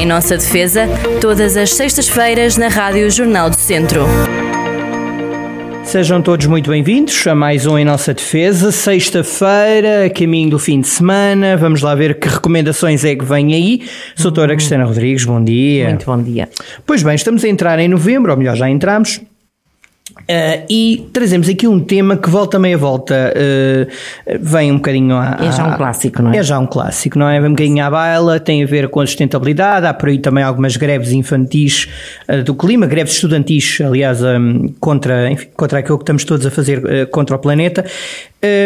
Em nossa defesa, todas as sextas-feiras na Rádio Jornal do Centro. Sejam todos muito bem-vindos a mais um Em Nossa Defesa, sexta-feira, caminho do fim de semana. Vamos lá ver que recomendações é que vem aí. Doutora Cristina Rodrigues, bom dia. Muito bom dia. Pois bem, estamos a entrar em novembro, ou melhor, já entramos. Uh, e trazemos aqui um tema que volta meia volta, uh, vem um bocadinho a, É já um clássico, não é? É já um clássico, não é? Vem um bocadinho à baila, tem a ver com a sustentabilidade, há por aí também algumas greves infantis uh, do clima, greves estudantis, aliás, um, contra, enfim, contra aquilo que estamos todos a fazer contra o planeta.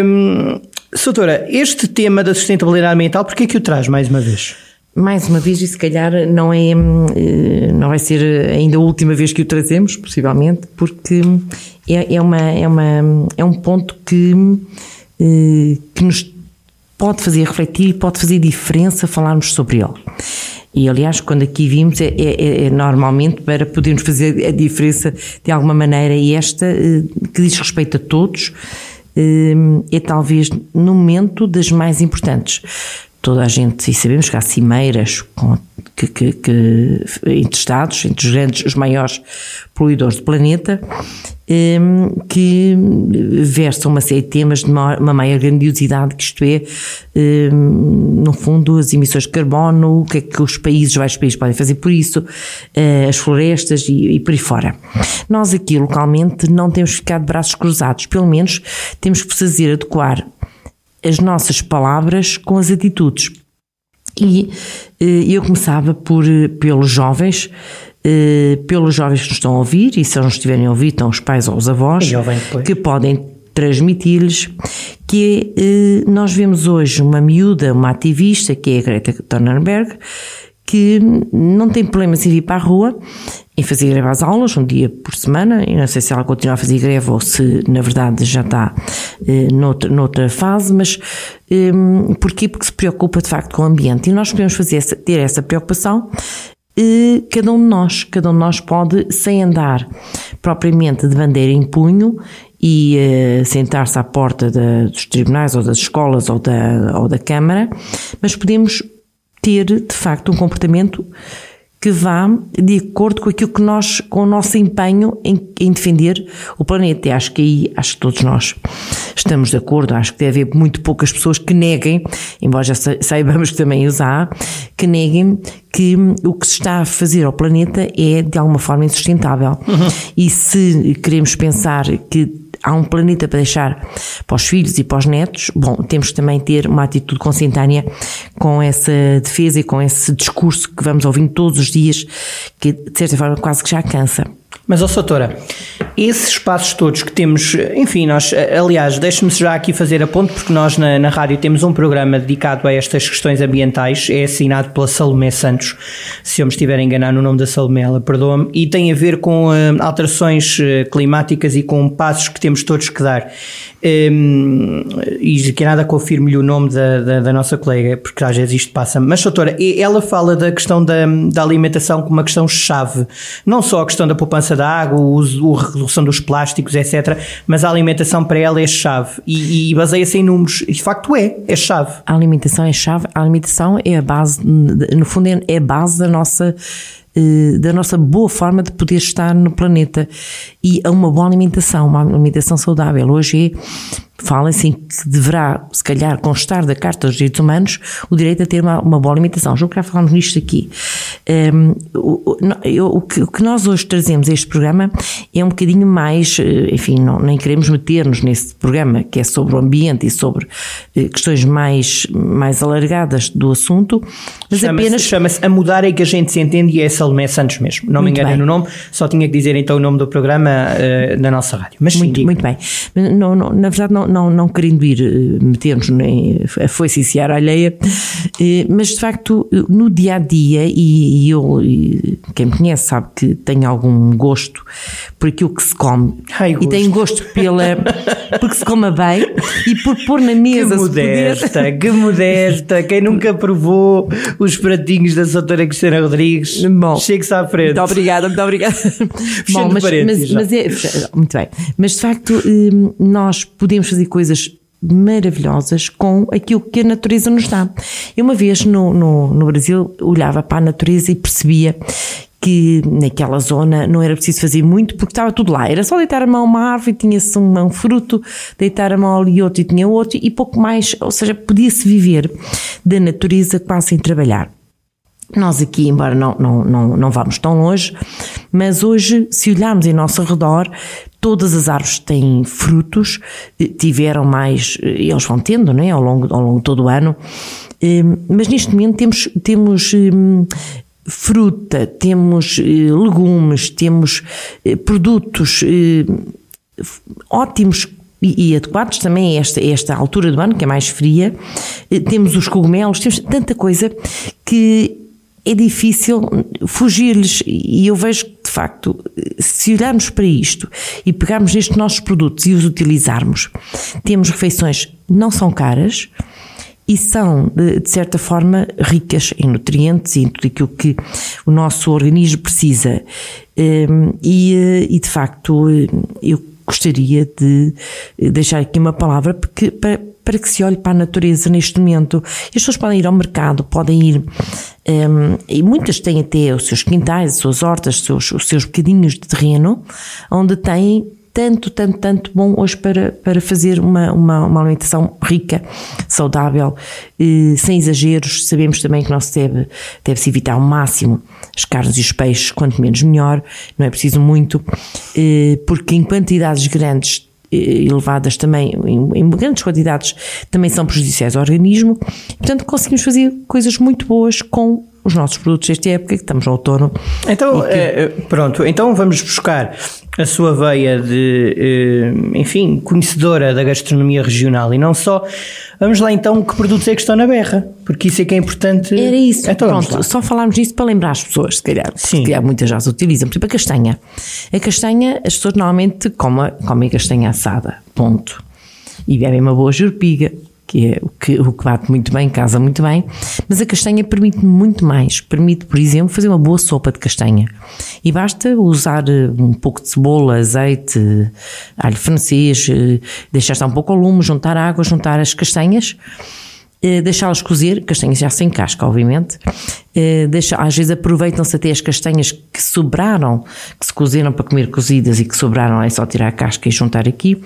Um, Soutora, este tema da sustentabilidade ambiental, porquê é que o traz mais uma vez? Mais uma vez, e se calhar não é, não vai ser ainda a última vez que o trazemos, possivelmente, porque é, é, uma, é, uma, é um ponto que, que nos pode fazer refletir pode fazer diferença falarmos sobre ele. E aliás, quando aqui vimos, é, é, é, normalmente para podermos fazer a diferença de alguma maneira, e esta, que diz respeito a todos, é talvez no momento das mais importantes toda a gente, e sabemos que há cimeiras com, que, que, que, entre Estados, entre os grandes, os maiores poluidores do planeta, um, que versam uma série de temas de uma, maior grandiosidade, que isto é, um, no fundo, as emissões de carbono, o que é que os países, vários países podem fazer por isso, uh, as florestas e, e por aí fora. Nós aqui, localmente, não temos ficar de braços cruzados, pelo menos temos que fazer adequar as nossas palavras com as atitudes. E eu começava por, pelos jovens, pelos jovens que nos estão a ouvir, e se eles não estiverem a ouvir, estão os pais ou os avós, que podem transmitir-lhes que nós vemos hoje uma miúda, uma ativista, que é a Greta Thunberg, que não tem problemas em vir para a rua, em fazer greve às aulas, um dia por semana, e não sei se ela continua a fazer greve ou se na verdade já está eh, noutra, noutra fase, mas eh, porquê? Porque se preocupa de facto com o ambiente e nós podemos fazer essa, ter essa preocupação eh, cada um de nós, cada um de nós pode, sem andar propriamente de bandeira em punho e uh, sentar-se à porta dos tribunais ou das escolas ou da, ou da Câmara, mas podemos ter de facto um comportamento que vá de acordo com aquilo que nós, com o nosso empenho em, em, defender o planeta. E acho que aí, acho que todos nós estamos de acordo, acho que deve haver muito poucas pessoas que neguem, embora já saibamos que também os há, que neguem que o que se está a fazer ao planeta é de alguma forma insustentável. Uhum. E se queremos pensar que há um planeta para deixar para os filhos e para os netos, bom, temos que também ter uma atitude consentânea com essa defesa e com esse discurso que vamos ouvindo todos os dias, que de certa forma quase que já cansa. Mas, ó, Soutora, esses espaços todos que temos, enfim, nós, aliás, deixe-me já aqui fazer a ponto, porque nós na, na rádio temos um programa dedicado a estas questões ambientais, é assinado pela Salomé Santos, se eu me estiver a enganar no nome da Salomé, ela perdoa-me, e tem a ver com uh, alterações uh, climáticas e com passos que temos todos que dar. Um, e que nada confirme-lhe o nome da, da, da, nossa colega, porque às vezes isto passa. Mas, doutora, ela fala da questão da, da alimentação como uma questão chave, não só a questão da poupança da água, o uso, a redução dos plásticos, etc. Mas a alimentação para ela é chave e, e baseia-se em números. E de facto é, é chave. A alimentação é chave, a alimentação é a base, no fundo, é a base da nossa da nossa boa forma de poder estar no planeta e a uma boa alimentação, uma alimentação saudável. Hoje é fala-se que deverá, se calhar, constar da Carta dos Direitos Humanos o direito a ter uma, uma boa alimentação. Já falámos nisto aqui. Um, o, o, que, o, que, nós hoje trazemos a este programa é um bocadinho mais, eh, enfim, não, nem queremos meter-nos nesse programa que é sobre o ambiente e sobre eh, questões mais, mais alargadas do assunto, mas chama apenas... Chama-se A Mudar é que a gente se entende e é Salomé Santos mesmo. Não muito me enganei no nome, só tinha que dizer então o nome do programa uh, na nossa rádio. Mas muito, sim, muito bem. Não, não, na verdade, não não, não, querendo ir eh, meter-nos a foice e a alheia, eh, mas de facto no dia a dia, e, eu, quem me conhece sabe que tenho algum gosto por aquilo que se come. Ai, e tenho gosto pela porque se coma bem e por pôr na mesa. Que modesta, poder... que modesta, quem nunca provou os pratinhos da Soutora Cristina Rodrigues, Bom, chegue-se à frente. Muito obrigada, muito obrigada. Bom, mas, mas, mas é, muito bem, mas de facto eh, nós podemos fazer coisas maravilhosas com aquilo que a natureza nos dá. Eu uma vez no, no, no Brasil olhava para a natureza e percebia que naquela zona não era preciso fazer muito porque estava tudo lá. Era só deitar a mão a uma árvore tinha-se um, fruto, deitar a mão ali outro e tinha outro e pouco mais, ou seja, podia-se viver da natureza quase sem trabalhar. Nós aqui, embora não, não, não, não vamos tão longe, mas hoje, se olharmos em nosso redor, todas as árvores têm frutos, eh, tiveram mais, eh, eles vão tendo, né, ao longo, ao longo de todo o ano, eh, mas neste momento temos, temos fruta, temos legumes, temos produtos ótimos e, adequados também a esta, esta altura do ano, que é mais fria. Temos os cogumelos, temos tanta coisa que é difícil fugir-lhes. E eu vejo que, de facto, se olharmos para isto e pegarmos nestes nossos produtos e os utilizarmos, temos refeições não são caras e são, de, certa forma, ricas em nutrientes e em tudo aquilo que o nosso organismo precisa. Hum, e, eh, e de facto, eu gostaria de deixar aqui uma palavra porque, para, para que se olhe para a natureza neste momento. As pessoas podem ir ao mercado, podem ir, um, e muitas têm até os seus quintais, as suas hortas, os seus, os seus bocadinhos de terreno, onde têm tanto, tanto, tanto bom hoje para, para fazer uma, uma, uma alimentação rica, saudável, eh, sem exageros. Sabemos também que não se deve, deve-se evitar ao máximo as carnes e os peixes, quanto menos melhor, não é preciso muito, eh, porque em quantidades grandes eh, elevadas também, em, em, grandes quantidades, também são prejudiciais ao organismo. Portanto, conseguimos fazer coisas muito boas com os nossos produtos desta época, que estamos no outono. Então, que... é, pronto, então vamos buscar a sua veia de, eh, enfim, conhecedora da gastronomia regional e não só. Vamos lá então que produtos é que estão na berra, porque isso é que é importante. Era isso, então, pronto, só falarmos disso para lembrar as pessoas, se calhar, Sim. se calhar muitas já se utilizam, por exemplo a castanha. A castanha, as pessoas normalmente comem, comem castanha assada, ponto. E bebem uma boa jurpiga, que é o que, o que bate muito bem, casa muito bem, mas a castanha permite muito mais. Permite, por exemplo, fazer uma boa sopa de castanha. E basta usar eh, um pouco de cebola, azeite, alho francês, eh, deixar estar um pouco ao lume, juntar água, juntar as castanhas eh, deixá-las cozer, castanhas já sem casca, obviamente. Deixa, às vezes aproveitam-se até as castanhas que sobraram, que se cozeram para comer cozidas e que sobraram, é só tirar a casca e juntar aqui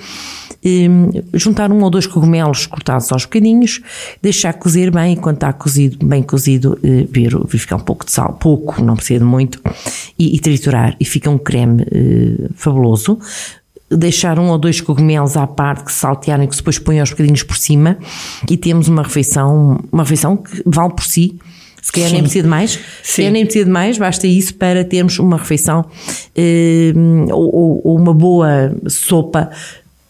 juntar um ou dois cogumelos cortados aos bocadinhos, deixar cozer bem, enquanto está cozido, bem cozido, eh, ver, verificar um pouco de sal, pouco, não precisa de muito, e, e triturar, e fica um creme uh, fabuloso. Deixar um ou dois cogumelos à parte que saltearem, que depois põem aos bocadinhos por cima. E temos uma refeição, uma refeição que vale por si. Se calhar nem precisa de mais, se calhar nem precisa de mais, basta isso para termos uma refeição eh, ou, ou, uma boa sopa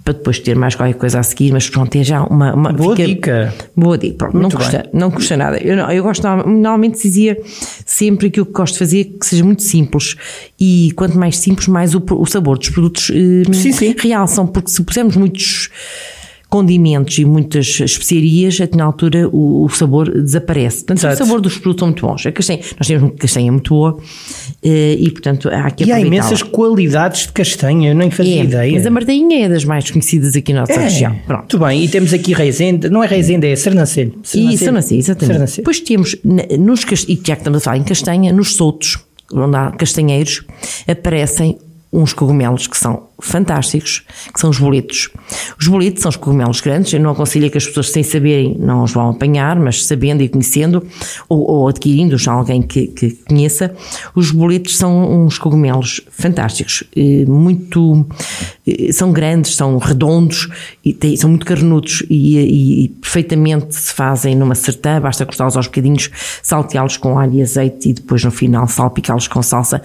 para depois ter mais qualquer coisa a seguir, mas pronto, é já uma, uma boa fica, dica. Boa dica, pronto, não custa, não custa nada. Eu, eu gosto, normalmente dizia sempre que o que gosto de fazer é que seja muito simples e quanto mais simples, mais o, o sabor dos produtos eh, sim, sim. realçam, porque se pusermos muitos condimentos e muitas especiarias, até na altura o, o sabor desaparece. Portanto, Exato. o sabor dos produtos são muito bons. A castanha, nós temos uma castanha muito boa eh, e, portanto, há que E há imensas qualidades de castanha, eu nem fazia é, ideia. Mas a Martainha é das mais conhecidas aqui na nossa é, região. Pronto. Muito bem, e temos aqui Reisende, não é Reisende, é Sernancelho. E Sernancelho, exatamente. Sernancelho. Depois temos, nos, e já que estamos a falar em castanha, nos soltos, onde há castanheiros, aparecem uns cogumelos que são fantásticos, que são os boletos. Os boletos são os cogumelos grandes, eu não aconselho que as pessoas sem saberem não os vão apanhar, mas sabendo e conhecendo, ou, ou adquirindo-os a alguém que, que, conheça, os boletos são uns cogumelos fantásticos, muito, são grandes, são redondos, e têm, são muito carnudos e, e, e, perfeitamente se fazem numa sertã, basta cortá-los aos bocadinhos, salteá-los com alho e azeite e depois no final salpicá-los com salsa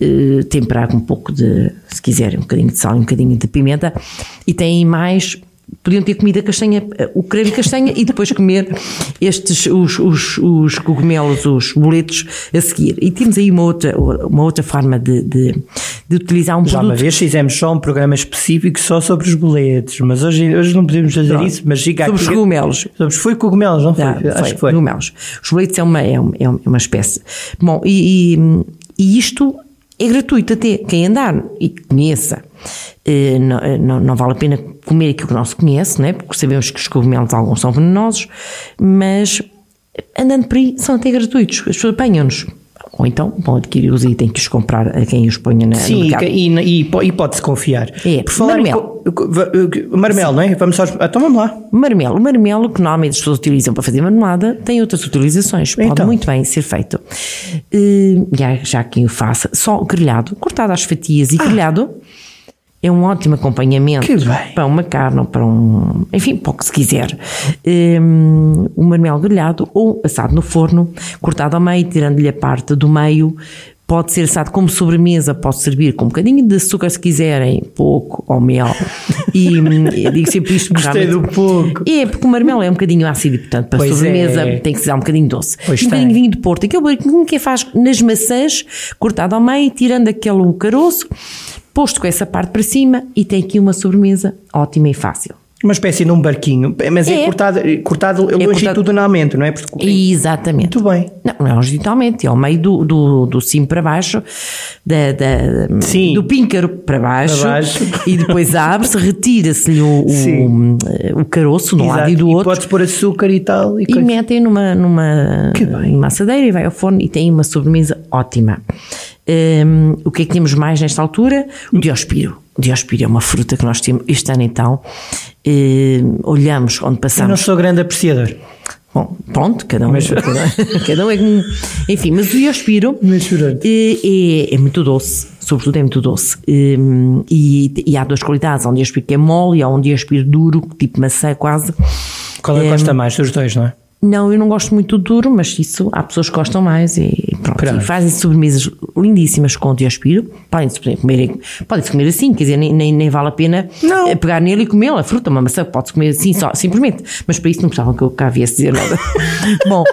eh, temperar com um pouco de, se quiserem, um bocadinho de sal e um bocadinho de pimenta, e têm mais podiam ter comido a castanha, eh, o creme de castanha e depois comer estes, os, os, os cogumelos, os boletos a seguir. E temos aí uma outra, uma outra forma de, de, de utilizar um Já produto. uma vez fizemos só um programa específico só sobre os boletos, mas hoje, hoje não podemos fazer Pronto. isso, mas fica Sobre aqui. os cogumelos. Sobre, foi cogumelos, não foi? Não, Acho foi, que foi. Cogumelos. Os boletos é uma, é uma, é uma espécie. Bom, e, e, e isto é gratuito até. Quem andar e conheça Eh, não, eh, não, não vale a pena comer aquilo que não se conhece, né? porque sabemos que os cogumelos alguns são venenosos, mas andando por aí são até gratuitos, as pessoas apanham-nos. Ou então vão e que os comprar a quem os ponha na, Sim, no e, e, e, e pode-se confiar. É, Por falar marmelo. co- Marmelo, não é? Vamos só. Então vamos lá. Marmelo. O marmelo, que normalmente as pessoas utilizam para fazer marmelada, tem outras utilizações. Pode Então. muito bem ser feito. Eh, já, já quem o faça, só grelhado, cortado às fatias e grelhado, é um ótimo acompanhamento para uma carne ou para um. Enfim, para o que se quiser. Eh, o marmelo grelhado ou assado no forno, cortado ao meio, tirando-lhe a parte do meio. Pode ser assado como sobremesa, pode servir com um bocadinho de açúcar se quiserem, pouco, ou mel. E hum, eu digo sempre isto Gostei do pouco. é, porque o marmelo é um bocadinho ácido e, portanto, para Pois sobremesa é. tem que se dar um bocadinho doce. Pois e um tem. bocadinho de vinho de Porto. Aquele bocadinho que faz nas maçãs, cortado ao meio, tirando aquele caroço, posto com essa parte para cima e tem aqui uma sobremesa ótima e fácil. Uma espécie de um barquinho. Mas é, É. cortado, cortado cortado- longitudinalmente, não é? Porque, Exatamente. Muito bem. Não, não é longitudinalmente, é ao meio do, do, do cimo para baixo, da, da- Sim. do píncaro para baixo, Para baixo. e depois abre-se, retira-se-lhe o, o, o caroço de um lado e do outro. podes pôr açúcar e tal. E, E metem numa, numa, numa assadeira e vai ao forno e tem uma sobremesa ótima. Hum, o que é que temos mais nesta altura? O diospiro. O diospiro é uma fruta que nós temos este ano então. hum, olhamos onde Eu não passamos. sou grande apreciador. Bom, pronto, cada um, cada, cada um é como. Enfim, mas o diospiro chorando. é, é, é muito doce, sobretudo é muito doce. Hum, e, e há duas qualidades: há um diospiro que é mole e há um diospiro duro, tipo maçã quase. Qual é que gosta mais dos dois, não é? Não, eu não gosto muito do duro, mas isso há pessoas que gostam mais e pronto. E fazem sobremesas lindíssimas com o diospiro. Podem-se comer, podem comer assim, quer dizer, nem, nem, nem vale a pena Não. eh, pegar nele e comê-la. A fruta, uma maçã, pode-se comer assim, só, simplesmente. Mas para isso não precisavam que eu cá viesse dizer nada. Bom,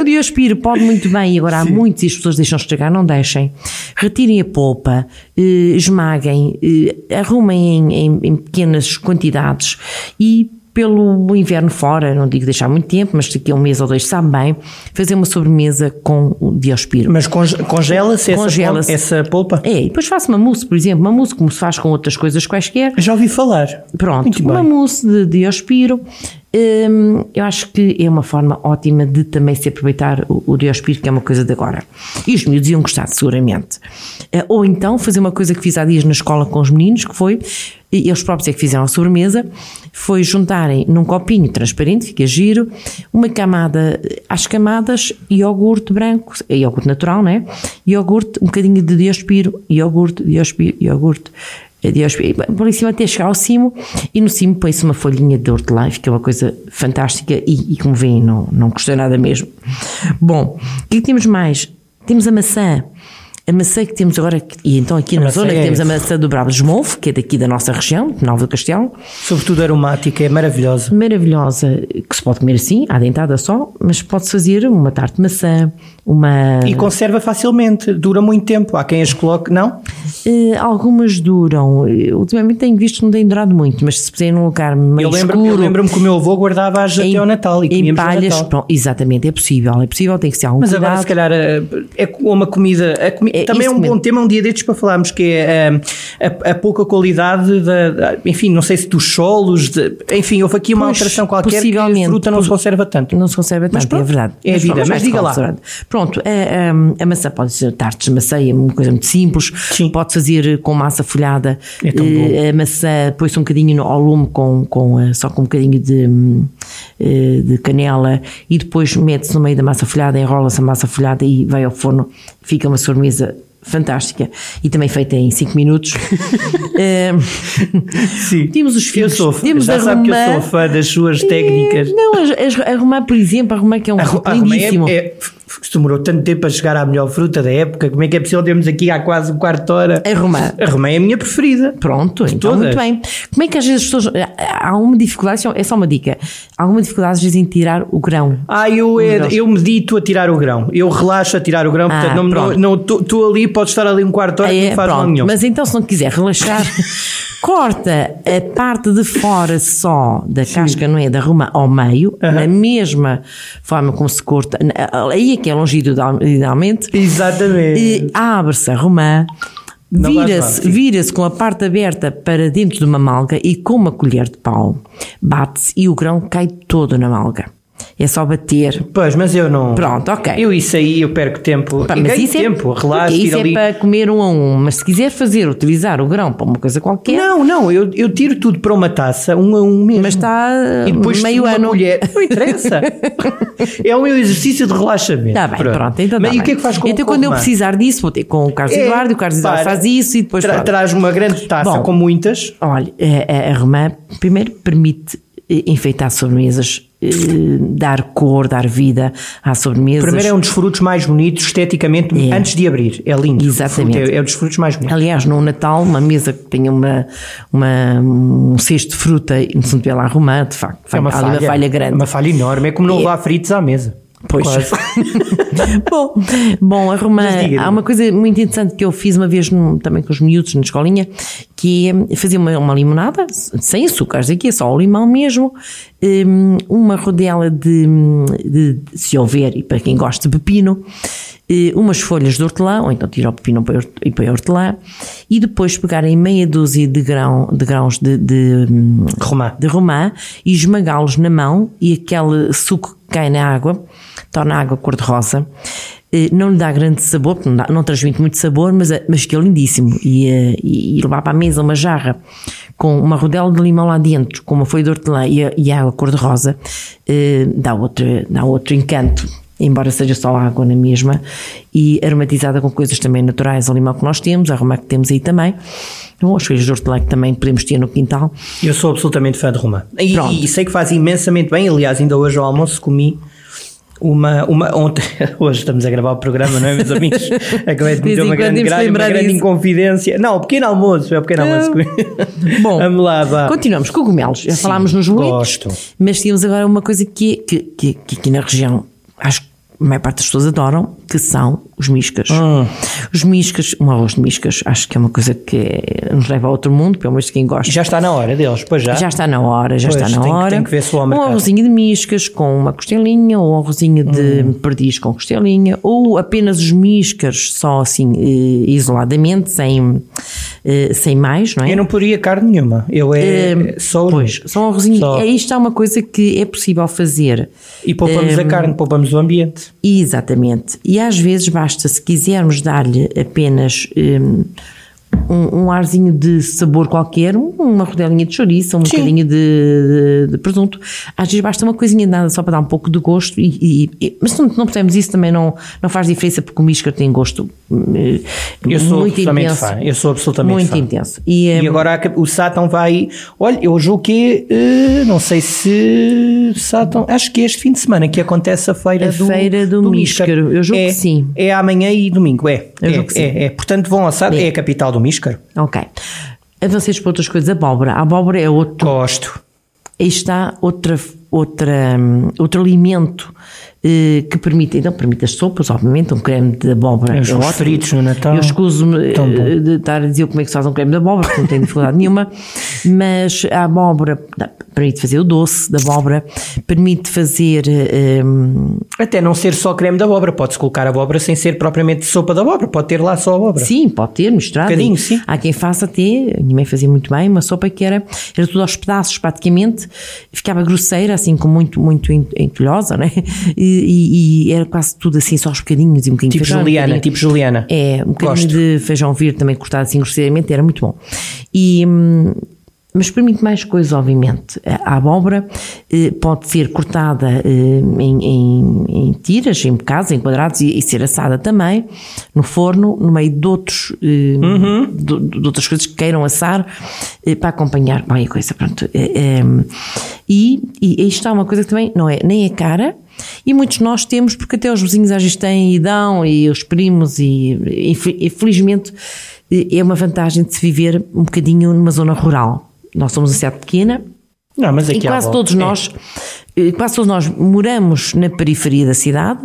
o diospiro pode muito bem, e agora há muitos e as pessoas deixam estragar, não deixem. Retirem a polpa, eh, esmaguem, eh, arrumem em, em- em pequenas quantidades e pelo inverno fora, não digo deixar muito tempo, mas daqui a um mês ou dois sabe bem, fazer uma sobremesa com o diospiro. Mas conge- congela-se essa, Congela-se. pol- essa polpa? É, e depois faço uma mousse, por exemplo, uma mousse como se faz com outras coisas quaisquer. Já ouvi falar. Pronto, Muito uma bem. mousse de diospiro. Hum, eu acho que é uma forma ótima de também se aproveitar o, o diospiro, que é uma coisa de agora. E os miúdos iam gostar, seguramente. Eh, Ou então fazer uma coisa que fiz há dias na escola com os meninos, que foi, e eles próprios é que fizeram a sobremesa, foi juntarem num copinho transparente, fica giro, uma camada, às camadas, iogurte branco, é iogurte natural, não é? Iogurte, um bocadinho de diospiro, iogurte, diospiro, iogurte, por em cima até chegar ao cimo e no cimo põe-se uma folhinha de hortelã, que é uma coisa fantástica e, e como veem não, não gostei nada mesmo. Bom, o que é que temos mais? Temos a maçã. A maçã que temos agora, e então aqui A na zona é temos a essa. maçã do Bravo de Esmolfo, que é daqui da nossa região, de Nova do Castelo, Sobretudo aromática, é maravilhosa. maravilhosa, que se pode comer assim, à dentada só, mas pode-se fazer uma tarte de maçã, uma... E conserva facilmente, dura muito tempo. Há quem as coloque, não? Eh, algumas duram, Eh, ultimamente tenho visto que não têm durado muito, mas se puser num lugar meio Eu lembro-me escuro... eu lembro-me que o meu avô guardava-as até ao Natal e em comíamos no palhas, Natal. pronto, exatamente, é possível, é possível, tem que ser algum Mas cuidado. agora, se calhar, eh, é uma comida. a comi- É também é um bom mesmo. tema, um dia destes para falarmos, que é eh, a, a pouca qualidade da, da- Enfim, não sei se dos solos, de- enfim, houve aqui uma Pois, alteração qualquer que a possivelmente, fruta não se conserva tanto. Não se conserva tanto, pronto, é verdade. é a vida, mas vai-se diga ao lá. Pronto, a, a- a maçã pode ser tartes de maçã, é uma coisa muito simples. Sim. Pode fazer com massa folhada. É Eh, A maçã põe-se um bocadinho ao lume com, com, eh, só com um bocadinho de, hum, eh, de canela e depois mete-se no meio da massa folhada, enrola-se a massa folhada e vai ao forno. Fica uma sobremesa fantástica e também feita em 5 minutos. Eh, Sim. Temos os Eu filhos, sou, temos já sabe que eu sou fã das suas técnicas. Não, arrumar, por exemplo, arrumar que é um A, romã lindíssimo. é, é, f- demorou tanto tempo a chegar à melhor fruta da época. Como é que é possível? Temos aqui há quase um quarto de hora. A romã. A romã é a minha preferida. Pronto, então todas. muito bem. Como é que às vezes as pessoas. Há alguma dificuldade, é só uma dica. Há alguma dificuldade às vezes em tirar o grão. Ah, eu, é, eu medito a tirar o grão. Eu relaxo a tirar o grão. Ah, portanto, não pronto. não estou ali, pode estar ali um quarto de hora Ah, que é, não faz mal nenhum. Mas então, se não quiser relaxar, corta a parte de fora só da casca, não é? Da romã ao meio, na mesma forma como se corta. Aí é que é longitudinalmente. Exatamente. E abre-se a romã, vais Vira-se sim. vira com a parte aberta para dentro de uma malga e com uma colher de pau bate-se e o grão cai todo na malga. É só bater. Pois, mas eu não. Pronto, ok. Eu isso aí eu perco tempo. Pá, eu mas isso tempo, é, porque isso é ali. para comer um a um. Mas se quiser fazer, utilizar o grão para uma coisa qualquer, Não, não, eu, eu tiro tudo para uma taça, um a um mesmo. mas está e depois meio uma ano. colher. Não interessa. é o meu exercício de relaxamento. Está bem, pronto. então tá Mas e o que é que faz com Então com quando eu romã? precisar disso, vou ter com o Carlos É, Eduardo o Carlos Eduardo para. faz isso e depois Tra- pronto. traz uma grande taça Bom. com muitas. Olha, a, a, a romã primeiro permite eh, enfeitar sobremesas, dar cor, dar vida às sobremesas. Primeiro é um dos frutos mais bonitos esteticamente É. antes de abrir. É lindo. Exatamente. É, é um dos frutos mais bonitos. Aliás, no Natal, uma mesa que tenha uma, uma, um cesto de fruta e se vê lá romã, de facto, É uma falha, uma falha grande. É uma falha enorme. É como não É. levar fritos à mesa. Pois. Bom, bom, a romã, Mas diga-me. há uma coisa muito interessante que eu fiz uma vez num- também com os miúdos na escolinha, que é fazer uma, uma limonada sem açúcares, aqui é só o limão mesmo, hum, uma rodela de, de- se houver, e para quem gosta de pepino, umas folhas de hortelã, ou então tira o pepino e põe hortelã, e depois pegarem meia dúzia de, grão, de grãos de, de, hum, Romã. de romã e esmagá-los na mão e aquele suco que cai na água torna a água cor-de-rosa. Eh, Não lhe dá grande sabor, porque não, dá- não transmite muito sabor, mas, é- mas que é lindíssimo. E, eh, e, e levar para a mesa uma jarra com uma rodela de limão lá dentro, com uma folha de hortelã e a, e água cor-de-rosa, eh, dá, outro, dá outro encanto. Embora seja só água na mesma e aromatizada com coisas também naturais, o limão que nós temos, a romã que temos aí também, ou as folhas de hortelã que também podemos ter no quintal. Eu sou absolutamente fã de romã. E, e sei que faz imensamente bem. Aliás, ainda hoje ao almoço comi uma. uma ontem, hoje estamos a gravar o programa, não é, meus amigos? Acabei de meter uma grande gralha, uma grande disso. inconfidência. Não, o pequeno almoço, é o pequeno almoço. Bom, Vamos lá, vá. Continuamos, cogumelos. Já Sim, falámos nos gosto. mas temos agora uma coisa que, que, que, que aqui na região, acho que a maior parte das pessoas adoram, que são os miscas. Hum. Os miscas, um arroz de miscas, acho que é uma coisa que nos leva a outro mundo, pelo menos quem gosta. Já está na hora deles, pois já. Já está na hora, já Pois, está na tem hora. tem que ver se um arrozinho de miscas com uma costelinha, ou um arrozinho de Hum. perdiz com costelinha, ou apenas os miscas só assim eh, isoladamente, sem, eh, sem mais, não é? Eu não poria carne nenhuma. Eu é só os Pois, só um arrozinho. Só. É, isto é uma coisa que é possível fazer. E poupamos a carne, poupamos o ambiente. Exatamente. E às vezes basta, se quisermos dar-lhe apenas hum, um, um arzinho de sabor qualquer, um- uma rodelinha de chouriça, um Sim. bocadinho de, de- de presunto, às vezes basta uma coisinha nada só para dar um pouco de gosto. E, e- e- mas se não, não pusermos isso também não, não faz diferença porque o misca tem gosto Eu sou muito absolutamente intenso. fã. Eu sou absolutamente muito fã. intenso. E, E hum, agora o Satan vai. Olha, eu julgo que. eh, não sei se. Satan. Acho que é este fim de semana que acontece a feira A do. feira do Míscaro. Eu julgo é, que sim. É amanhã e domingo, é. Eu é, julgo é, é. Portanto, vão ao Satan. É. É a capital do Míscaro. Ok. Avancemos para outras coisas. Abóbora. A abóbora é outro Gosto. aí está outra, outra, outro alimento eh, que permite, então permite as sopas, obviamente, um creme de abóbora. Os é ovos ótimo. fritos no Natal. Eu escuso-me eh, de estar a dizer como é que se faz um creme de abóbora, porque não tenho dificuldade nenhuma, mas a abóbora permite fazer o doce da abóbora, permite fazer. hum, Até não ser só creme de abóbora. Pode-se colocar abóbora sem ser propriamente sopa de abóbora. Pode ter lá só abóbora. Sim, pode ter misturado. Um bocadinho, sim. Há quem faça até, a minha mãe fazia muito bem, uma sopa que era, era tudo aos pedaços praticamente, ficava grosseira, assim, com muito, muito ent- entulhosa, né? E, e- e era quase tudo assim, só aos bocadinhos e um bocadinho Tipo feijão, um Juliana. bocadinho- Tipo Juliana. É, um bocadinho Gosto. de feijão verde também cortado assim grosseiramente, era muito bom. E, hum, mas permite mais coisas, obviamente. A abóbora eh, pode ser cortada eh, em, em- em tiras, em bocados, em quadrados e, e ser assada também no forno, no meio de, outros, eh, de, de outras coisas que queiram assar eh, para acompanhar qualquer coisa. Pronto. Eh, eh, e, e isto está uma coisa que também não é, nem é cara. E muitos de nós temos, porque até os vizinhos às vezes têm e dão, e os primos, e, e, e felizmente é uma vantagem de se viver um bocadinho numa zona rural. Nós somos uma cidade pequena Não, mas e aqui à quase todos é. nós, eh, quase todos nós moramos na periferia da cidade.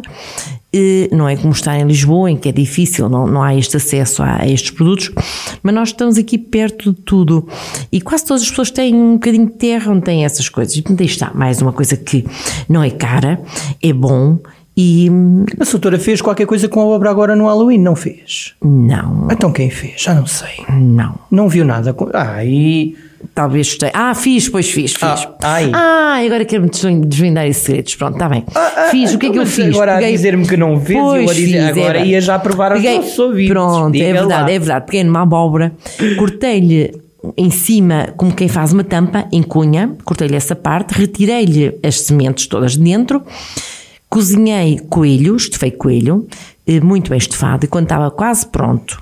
Eh, Não é como está em Lisboa, em que é difícil, não, não há este acesso a, a estes produtos, mas nós estamos aqui perto de tudo e quase todas as pessoas têm um bocadinho de terra onde têm essas coisas. E aí está mais uma coisa que não é cara, é bom E A doutora fez qualquer coisa com a obra agora no Halloween, não fez? não, Então quem fez? Já não sei. não. Não viu nada. com- Ah, e. Talvez tenha. Ah, fiz, pois fiz, fiz. Ah, ai. Ah, agora quero-me desven- desvendar esses segredos. Pronto, está bem. Ah, fiz, o que é que eu fiz? Agora a Peguei- dizer-me que não vês, eu Pois a dizer fiz, agora é ia já provar aos Peguei- nossos ouvintes. Pronto, Diga é verdade, lá. é verdade. Peguei numa abóbora, cortei-lhe em cima, como quem faz uma tampa, em cunha, cortei-lhe essa parte, retirei-lhe as sementes todas de dentro, cozinhei coelho, estufei coelho, eh, muito bem estufado, e quando estava quase pronto,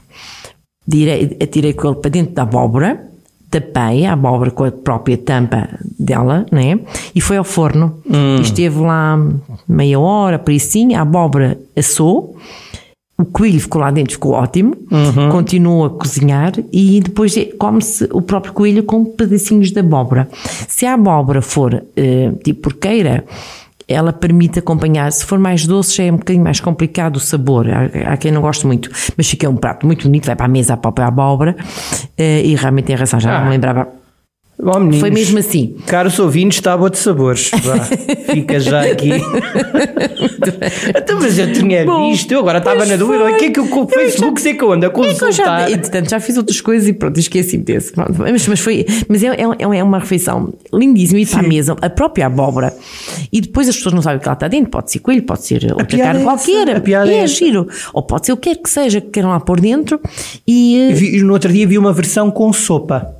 direi- atirei com ele para dentro da abóbora, tapei a abóbora com a própria tampa dela, né? E foi ao forno. Hum. Esteve lá meia hora, por isso sim, a abóbora assou, o coelho ficou lá dentro, ficou ótimo, Uhum. continua a cozinhar e depois é- come-se o próprio coelho com pedacinhos de abóbora. Se a abóbora for eh, tipo porqueira, ela permite acompanhar. Se for mais doce, já é um bocadinho mais complicado o sabor. Há, há quem não goste muito, mas fica um prato muito bonito, vai para a mesa a própria abóbora eh, e realmente tem razão, já não Ah. me lembrava. Bom, meninos, Foi mesmo assim. Caros ouvintes, tábua de sabores. Vá, fica já aqui. então, mas eu tinha Bom, visto, eu agora estava na dúvida. O que é que eu com o Facebook sei que eu ando a É que eu já, consultar? entretanto, já fiz outras coisas e pronto, esqueci-me desse. Pronto, mas, mas foi, mas é, é, é uma refeição lindíssima e para a mesa, a própria abóbora. E depois as pessoas não sabem o que ela está dentro. Pode ser coelho, pode ser outra carne é qualquer. a piada é é giro. Ou pode ser o que quer que seja que queiram lá pôr dentro. E eh, Vi- no outro dia vi uma versão com sopa.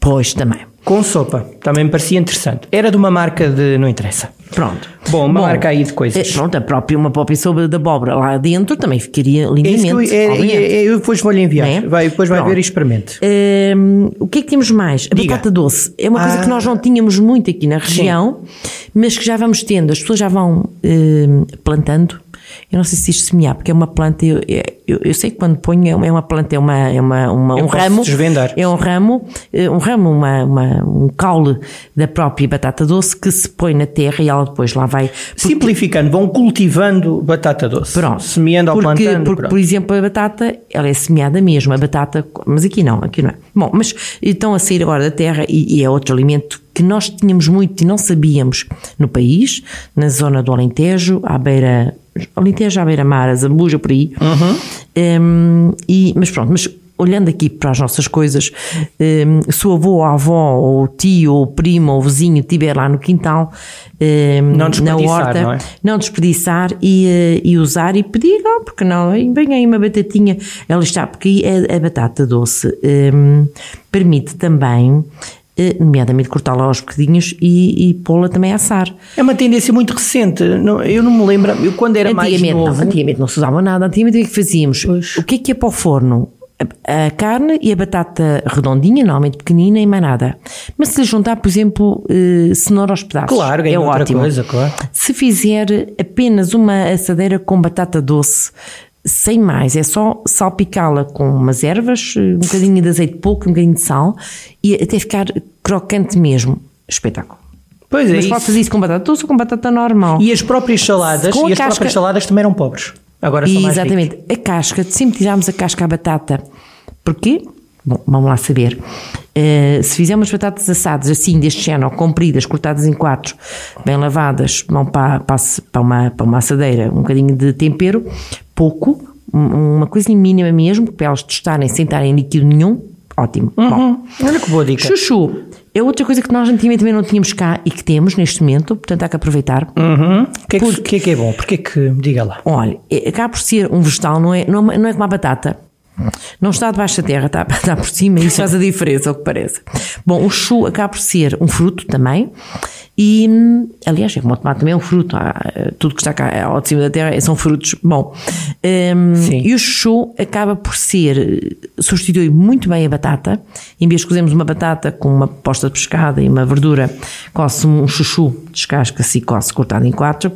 Pois também. Com sopa. Também me parecia interessante. Era de uma marca de. Não interessa. Pronto. Bom, uma marca aí de coisas. eh, Pronto, a própria, uma própria sopa de abóbora lá dentro também ficaria É isso que eu, lindamente. é- é- é- eu depois vou-lhe enviar. Né? Vai, depois vai Pronto. ver e experimente. Hum, o que é que temos mais? A Diga. batata doce. É uma coisa Ah. que nós não tínhamos muito aqui na região, mas que já vamos tendo. As pessoas já vão hum, plantando. Eu não sei se isto semear, porque é uma planta. Eu, eu, eu sei que quando ponho é uma, é planta, é, uma, é uma, uma- um ramo. desvendar. É um ramo, eh, um ramo, uma, uma- um caule da própria batata doce que se põe na terra e ela depois lá vai. Simplificando, vão cultivando batata doce. Pronto. Semeando ou porque, plantando. Porque, pronto. por exemplo, a batata, ela é semeada mesmo, a batata, mas aqui não, aqui não é. Bom, mas estão a sair agora da terra e, e é outro alimento que nós tínhamos muito e não sabíamos no país, na zona do Alentejo, à beira, Alentejo à beira-mar, a Zambuja, por aí. Hum, e, mas pronto, mas olhando aqui para as nossas coisas, hum, se o avô, a avó, ou o tio, ou o primo, ou o vizinho estiver lá no quintal, hum, Não na horta, não é? não desperdiçar e, eh, e usar e pedir, oh, porque não, vem aí uma batatinha, ela está, porque aí a, a batata doce hum, permite também, nomeadamente cortá-la aos bocadinhos e, e pô-la também a assar. É uma tendência muito recente. Eu não me lembro. Eu quando era mais Antigamente novo. não, antigamente não se usava nada, antigamente o que é que fazíamos? O que é que ia para o forno? A, carne e a batata redondinha, normalmente pequenina e mais nada. Mas se lhe juntar, por exemplo, eh, cenoura aos pedaços, Claro, é ótimo. coisa, claro. Se fizer apenas uma assadeira com batata doce, sem mais, é só salpicá-la com umas ervas, um bocadinho de azeite pouco, um bocadinho de sal e até ficar crocante mesmo. Espetáculo. Pois é. Mas isso. pode fazer isso com batata doce ou com batata normal. E as próprias saladas, Com e as casca- próprias saladas também eram pobres. Agora são mais Exatamente. A casca, sempre tirarmos a casca à batata. Porquê? Bom, vamos lá saber. Eh, se fizermos batatas assadas assim, deste género, compridas, cortadas em quatro, bem lavadas, vão para, para, para, uma, para uma assadeira, um bocadinho de tempero, pouco, um- uma coisinha mínima mesmo, para elas tostarem sem estarem em líquido nenhum, ótimo. Bom, Hum, olha que boa dica. chuchu é outra coisa que nós antigamente também não tínhamos cá e que temos neste momento, portanto há que aproveitar. Uhum. O que é que, o que é que é bom? Porquê que. Diga lá. Olha, é- acaba por ser um vegetal, não é, não, é- não é como a batata. Não está debaixo da terra, está, está por cima e isso faz a diferença, ao que parece. Bom, o chu acaba por ser um fruto também e, aliás, é como o tomate também é um fruto. Há, tudo que está cá ao de cima da terra são frutos. Bom, Sim. e o chuchu acaba por ser, substitui muito bem a batata. Em vez de cozermos uma batata com uma posta de pescada e uma verdura, coce um chuchu, descasca-se e coce cortado em quatro.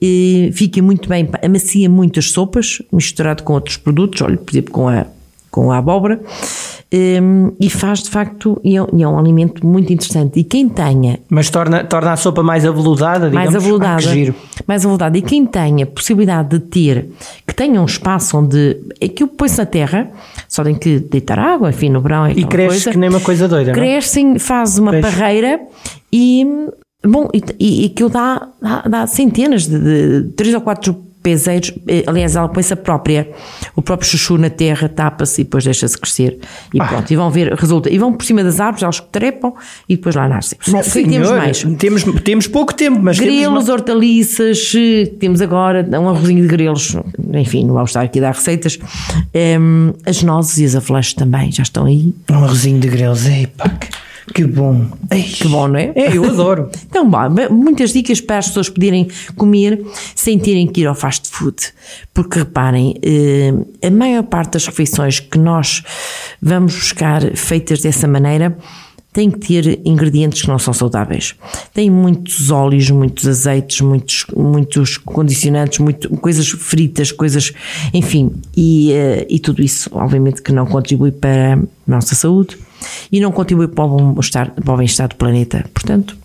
E fica muito bem, amacia muito as sopas, misturado com outros produtos, olha, por exemplo, com a, com a abóbora. Hum, e faz de facto, e é, e é um alimento muito interessante. E quem tenha Mas torna, torna a sopa mais aveludada, digamos. mais aveludada. Ah, que giro. mais aveludada. E quem tenha possibilidade de ter, que tenha um espaço onde aquilo põe-se na terra, só tem que deitar água, enfim, no verão é E cresce coisa. que nem uma coisa doida, não é? Crescem, faz uma Pois. parreira e Bom, e, e, e aquilo dá, dá, dá centenas de, de três ou quatro peseiros, eh, aliás, ela põe-se a própria, o próprio chuchu na terra, tapa-se e depois deixa-se crescer. E Ah. pronto, e vão ver, resulta. E vão por cima das árvores, elas trepam e depois lá nascem. Bom, o que é temos mais? Temos, temos pouco tempo, mas temos Grelos, uma- hortaliças, eh, temos agora um arrozinho de grelos, enfim, não vamos estar aqui a dar receitas. Em, as nozes e as afleixes também já estão aí. um arrozinho de grelos. Ei, pá, que, bom. Ei, Que bom, não é? É, eu adoro. Então, bom, muitas dicas para as pessoas poderem comer sem terem que ir ao fast food. Porque reparem, eh, a maior parte das refeições que nós vamos buscar feitas dessa maneira tem que ter ingredientes que não são saudáveis. Tem muitos óleos, muitos azeites, muitos, muitos condicionantes, muito, coisas fritas, coisas, enfim, e, eh, e tudo isso, obviamente, que não contribui para a nossa saúde e não contribui para o bem-estar, do planeta. Portanto,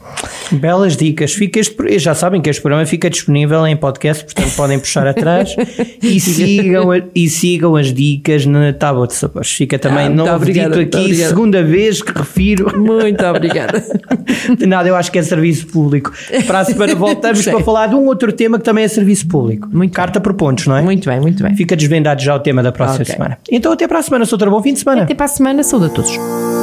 Belas dicas. Fica este, já sabem que este programa fica disponível em podcast, portanto podem puxar atrás e sigam, e sigam as dicas na tábua de sabores. Fica também, Ah, obrigada, muito aqui, segunda vez que refiro. muito obrigada. De nada, eu acho que é serviço público. Para a semana voltamos para falar de um outro tema que também é serviço público. Muito Carta por pontos, não é? Muito bem, muito bem. Fica desvendado já o tema da próxima Ok. semana. Então até para a semana, Soutor. Bom fim de semana. Até para a semana, saúde a todos.